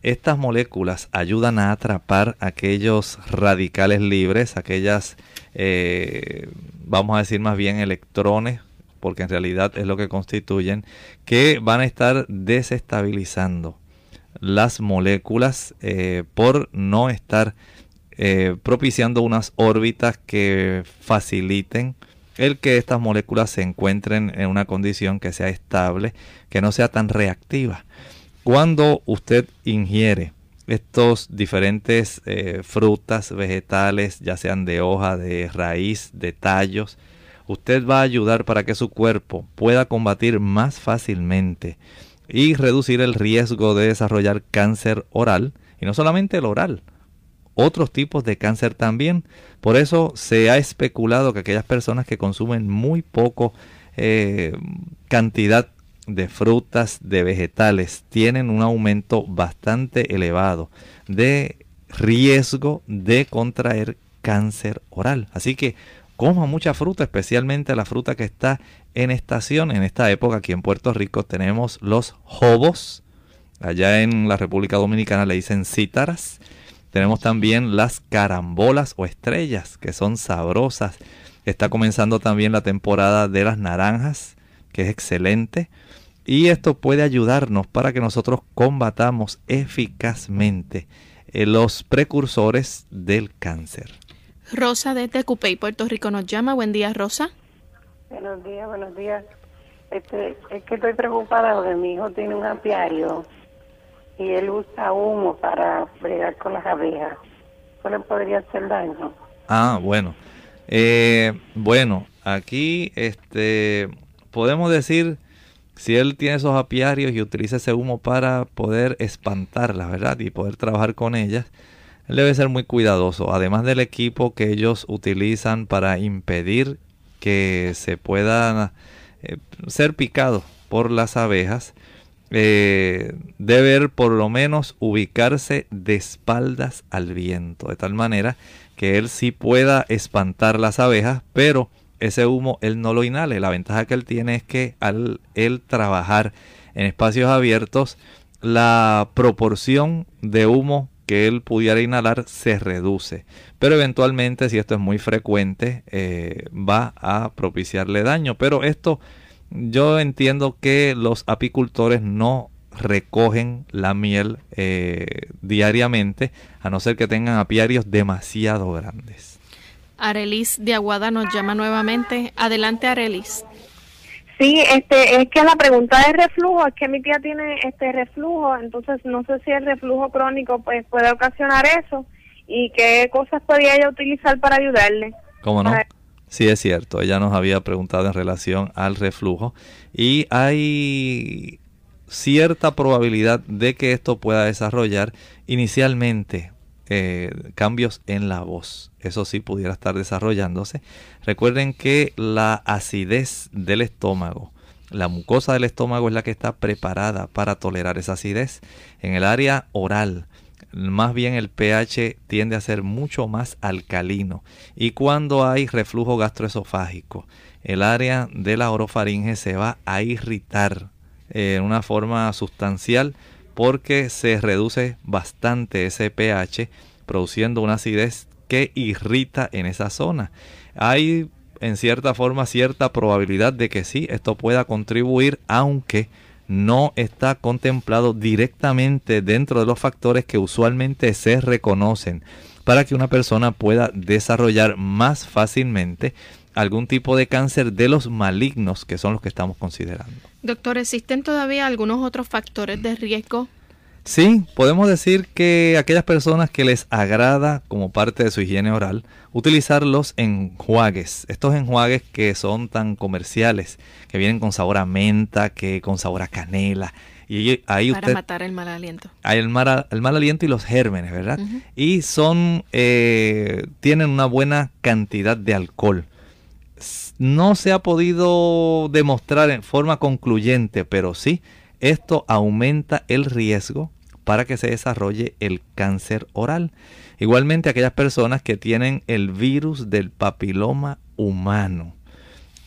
estas moléculas ayudan a atrapar aquellos radicales libres, aquellas, eh, vamos a decir más bien electrones, porque en realidad es lo que constituyen, que van a estar desestabilizando las moléculas eh, por no estar eh, propiciando unas órbitas que faciliten el que estas moléculas se encuentren en una condición que sea estable, que no sea tan reactiva. Cuando usted ingiere estos diferentes eh, frutas, vegetales, ya sean de hoja, de raíz, de tallos, usted va a ayudar para que su cuerpo pueda combatir más fácilmente y reducir el riesgo de desarrollar cáncer oral, y no solamente el oral, otros tipos de cáncer también. Por eso se ha especulado que aquellas personas que consumen muy poco eh, cantidad de frutas, de vegetales, tienen un aumento bastante elevado de riesgo de contraer cáncer oral. Así que coma mucha fruta, especialmente la fruta que está en estación. En esta época aquí en Puerto Rico tenemos los jobos. Allá en la República Dominicana le dicen cítaras. Tenemos también las carambolas o estrellas, que son sabrosas. Está comenzando también la temporada de las naranjas, que es excelente. Y esto puede ayudarnos para que nosotros combatamos eficazmente eh, los precursores del cáncer. Rosa de Tecupey, Puerto Rico nos llama. Buen día, Rosa. Buenos días, buenos días. Este, es que estoy preocupada porque mi hijo tiene un apiario y él usa humo para bregar con las abejas. ¿Eso le podría hacer daño? Ah, bueno. Eh, bueno, aquí este podemos decir si él tiene esos apiarios y utiliza ese humo para poder espantarlas, ¿verdad? Y poder trabajar con ellas, él debe ser muy cuidadoso. Además del equipo que ellos utilizan para impedir que se pueda eh, ser picado por las abejas, eh, debe por lo menos ubicarse de espaldas al viento, de tal manera que él sí pueda espantar las abejas, pero ese humo él no lo inhale. La ventaja que él tiene es que al trabajar en espacios abiertos, la proporción de humo que él pudiera inhalar se reduce. Pero eventualmente, si esto es muy frecuente, eh, va a propiciarle daño. Pero esto yo entiendo que los apicultores no recogen la miel eh, diariamente, a no ser que tengan apiarios demasiado grandes. Arelis de Aguada nos llama nuevamente. Adelante, Arelis. Sí, este, es que la pregunta de reflujo, es que mi tía tiene este reflujo, entonces no sé si el reflujo crónico pues puede ocasionar eso y qué cosas podría ella utilizar para ayudarle. ¿Cómo no? Sí, es cierto. Ella nos había preguntado en relación al reflujo y hay cierta probabilidad de que esto pueda desarrollar inicialmente eh, cambios en la voz. Eso sí pudiera estar desarrollándose. Recuerden que la acidez del estómago, la mucosa del estómago es la que está preparada para tolerar esa acidez. En el área oral, más bien el pH tiende a ser mucho más alcalino. Y cuando hay reflujo gastroesofágico, el área de la orofaringe se va a irritar eh, en una forma sustancial porque se reduce bastante ese pH produciendo una acidez que irrita en esa zona. Hay en cierta forma cierta probabilidad de que sí, esto pueda contribuir, aunque no está contemplado directamente dentro de los factores que usualmente se reconocen para que una persona pueda desarrollar más fácilmente algún tipo de cáncer de los malignos que son los que estamos considerando. Doctor, ¿existen todavía algunos otros factores de riesgo Sí, podemos decir que aquellas personas que les agrada como parte de su higiene oral utilizar los enjuagues, estos enjuagues que son tan comerciales, que vienen con sabor a menta, que con sabor a canela, y ahí Para matar el mal aliento. Hay el mal, el mal aliento y los gérmenes, ¿verdad? Y son, eh, tienen una buena cantidad de alcohol. No se ha podido demostrar en forma concluyente, pero sí, esto aumenta el riesgo para que se desarrolle el cáncer oral. Igualmente aquellas personas que tienen el virus del papiloma humano.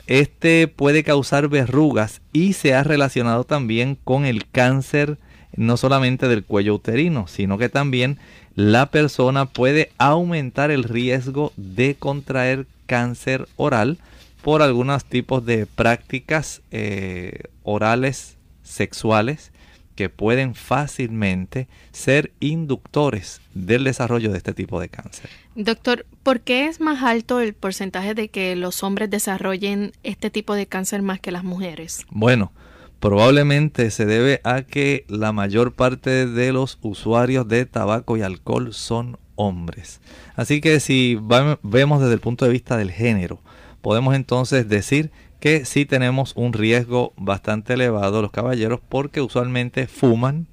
Este puede causar verrugas y se ha relacionado también con el cáncer no solamente del cuello uterino, sino que también la persona puede aumentar el riesgo de contraer cáncer oral por algunos tipos de prácticas eh, orales sexuales que pueden fácilmente ser inductores del desarrollo de este tipo de cáncer. Doctor, ¿por qué es más alto el porcentaje de que los hombres desarrollen este tipo de cáncer más que las mujeres? Bueno, probablemente se debe a que la mayor parte de los usuarios de tabaco y alcohol son hombres. Así que si vemos desde el punto de vista del género, podemos entonces decir que sí tenemos un riesgo bastante elevado los caballeros porque usualmente fuman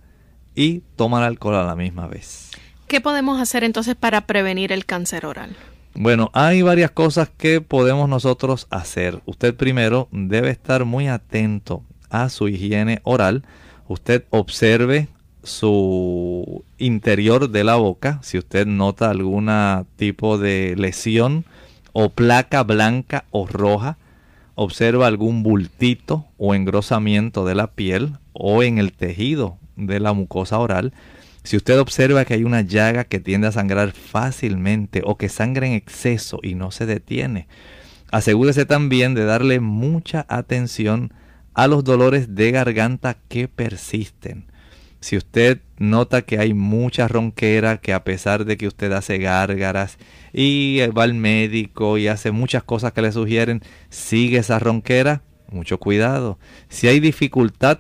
y toman alcohol a la misma vez. ¿Qué podemos hacer entonces para prevenir el cáncer oral? Bueno, hay varias cosas que podemos nosotros hacer. Usted primero debe estar muy atento a su higiene oral. Usted observe su interior de la boca. Si usted nota algún tipo de lesión o placa blanca o roja, observa algún bultito o engrosamiento de la piel o en el tejido de la mucosa oral, si usted observa que hay una llaga que tiende a sangrar fácilmente o que sangra en exceso y no se detiene, asegúrese también de darle mucha atención a los dolores de garganta que persisten. Si usted nota que hay mucha ronquera, que a pesar de que usted hace gárgaras y va al médico y hace muchas cosas que le sugieren, sigue esa ronquera, mucho cuidado. Si hay dificultad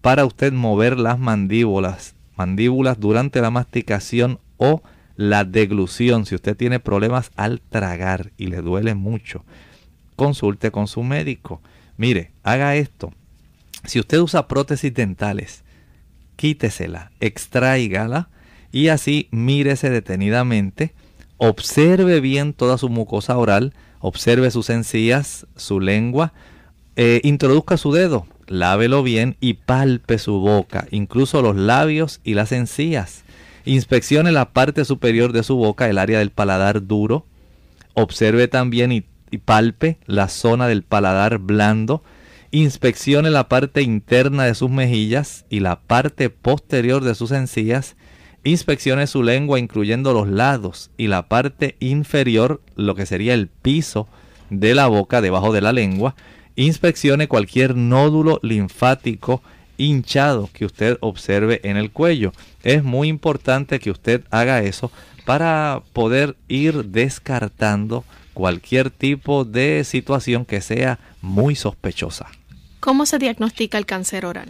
para usted mover las mandíbulas, mandíbulas durante la masticación o la deglución, si usted tiene problemas al tragar y le duele mucho, consulte con su médico. Mire, haga esto. Si usted usa prótesis dentales, quítesela, extraígala y así mírese detenidamente, observe bien toda su mucosa oral, observe sus encías, su lengua, eh, introduzca su dedo, lávelo bien y palpe su boca, incluso los labios y las encías. Inspeccione la parte superior de su boca, el área del paladar duro. Observe también y palpe la zona del paladar blando Inspeccione la parte interna de sus mejillas y la parte posterior de sus encías. Inspeccione su lengua incluyendo los lados y la parte inferior, lo que sería el piso de la boca debajo de la lengua. Inspeccione cualquier nódulo linfático hinchado que usted observe en el cuello. Es muy importante que usted haga eso para poder ir descartando cualquier tipo de situación que sea muy sospechosa. ¿Cómo se diagnostica el cáncer oral?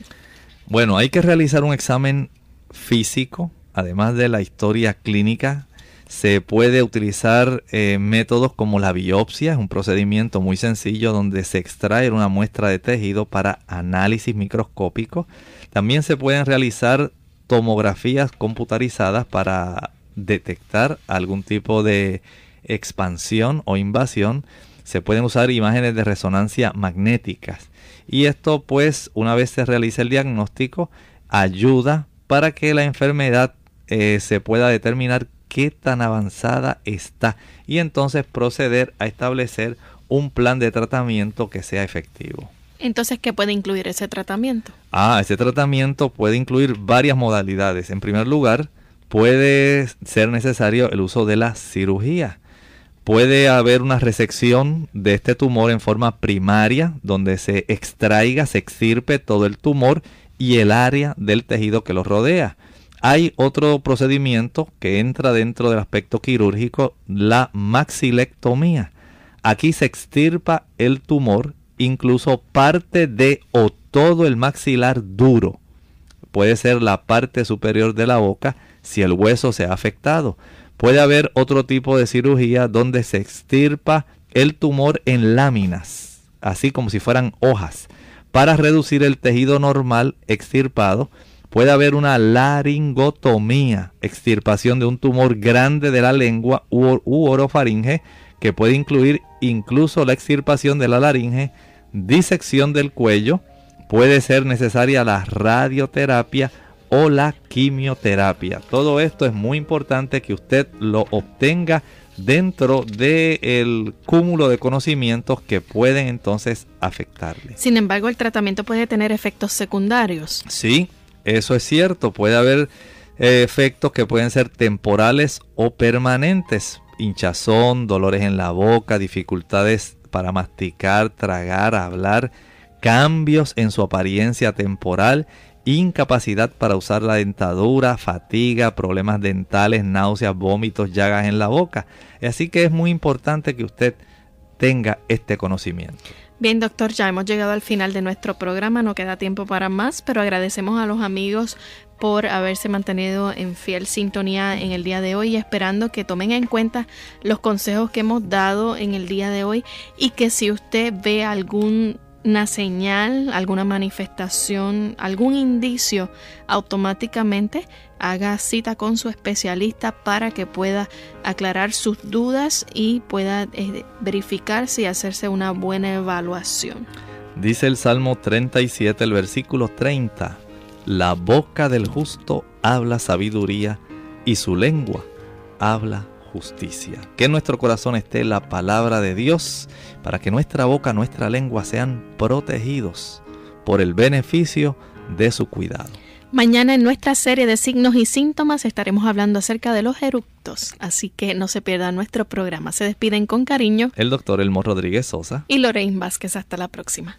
Bueno, hay que realizar un examen físico, además de la historia clínica. Se puede utilizar eh, métodos como la biopsia, es un procedimiento muy sencillo donde se extrae una muestra de tejido para análisis microscópico. También se pueden realizar tomografías computarizadas para detectar algún tipo de expansión o invasión. Se pueden usar imágenes de resonancia magnéticas y esto pues una vez se realiza el diagnóstico ayuda para que la enfermedad eh, se pueda determinar qué tan avanzada está y entonces proceder a establecer un plan de tratamiento que sea efectivo. Entonces, ¿qué puede incluir ese tratamiento? Ah, ese tratamiento puede incluir varias modalidades. En primer lugar, puede ser necesario el uso de la cirugía. Puede haber una resección de este tumor en forma primaria, donde se extraiga, se extirpe todo el tumor y el área del tejido que lo rodea. Hay otro procedimiento que entra dentro del aspecto quirúrgico, la maxilectomía. Aquí se extirpa el tumor incluso parte de o todo el maxilar duro. Puede ser la parte superior de la boca si el hueso se ha afectado. Puede haber otro tipo de cirugía donde se extirpa el tumor en láminas, así como si fueran hojas. Para reducir el tejido normal extirpado, puede haber una laringotomía, extirpación de un tumor grande de la lengua u, orofaringe, que puede incluir incluso la extirpación de la laringe disección del cuello, puede ser necesaria la radioterapia o la quimioterapia. Todo esto es muy importante que usted lo obtenga dentro del cúmulo de conocimientos que pueden entonces afectarle. Sin embargo, el tratamiento puede tener efectos secundarios. Sí, eso es cierto. Puede haber eh, efectos que pueden ser temporales o permanentes. Hinchazón, dolores en la boca, dificultades para masticar, tragar, hablar, cambios en su apariencia temporal, incapacidad para usar la dentadura, fatiga, problemas dentales, náuseas, vómitos, llagas en la boca. Así que es muy importante que usted tenga este conocimiento. Bien, doctor, ya hemos llegado al final de nuestro programa, no queda tiempo para más, pero agradecemos a los amigos por haberse mantenido en fiel sintonía en el día de hoy, esperando que tomen en cuenta los consejos que hemos dado en el día de hoy y que si usted ve alguna señal, alguna manifestación, algún indicio, automáticamente haga cita con su especialista para que pueda aclarar sus dudas y pueda eh, verificar si hacerse una buena evaluación. Dice el Salmo 37, el versículo 30. La boca del justo habla sabiduría y su lengua habla justicia. Que en nuestro corazón esté la palabra de Dios para que nuestra boca, nuestra lengua sean protegidos por el beneficio de su cuidado. Mañana en nuestra serie de signos y síntomas estaremos hablando acerca de los eructos, así que no se pierda nuestro programa. Se despiden con cariño el doctor Elmo Rodríguez Sosa y Lorraine Vázquez. Hasta la próxima.